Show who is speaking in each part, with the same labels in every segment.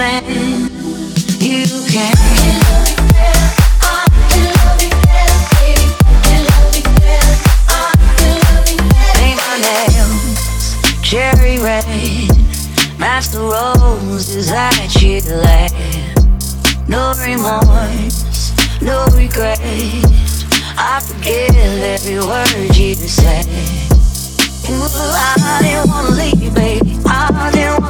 Speaker 1: My nails cherry red, match the roses that you left. No remorse, no regret. I forgive every word you say. Ooh, I didn't wanna leave, baby. I didn't wanna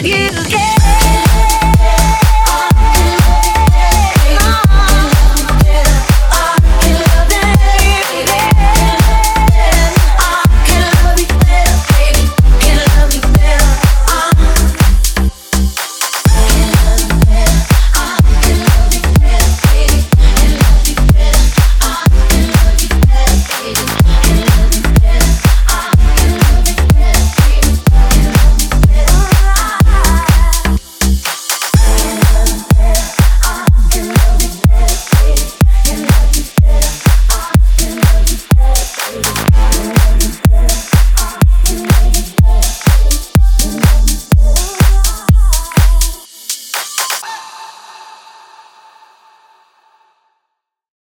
Speaker 1: You can.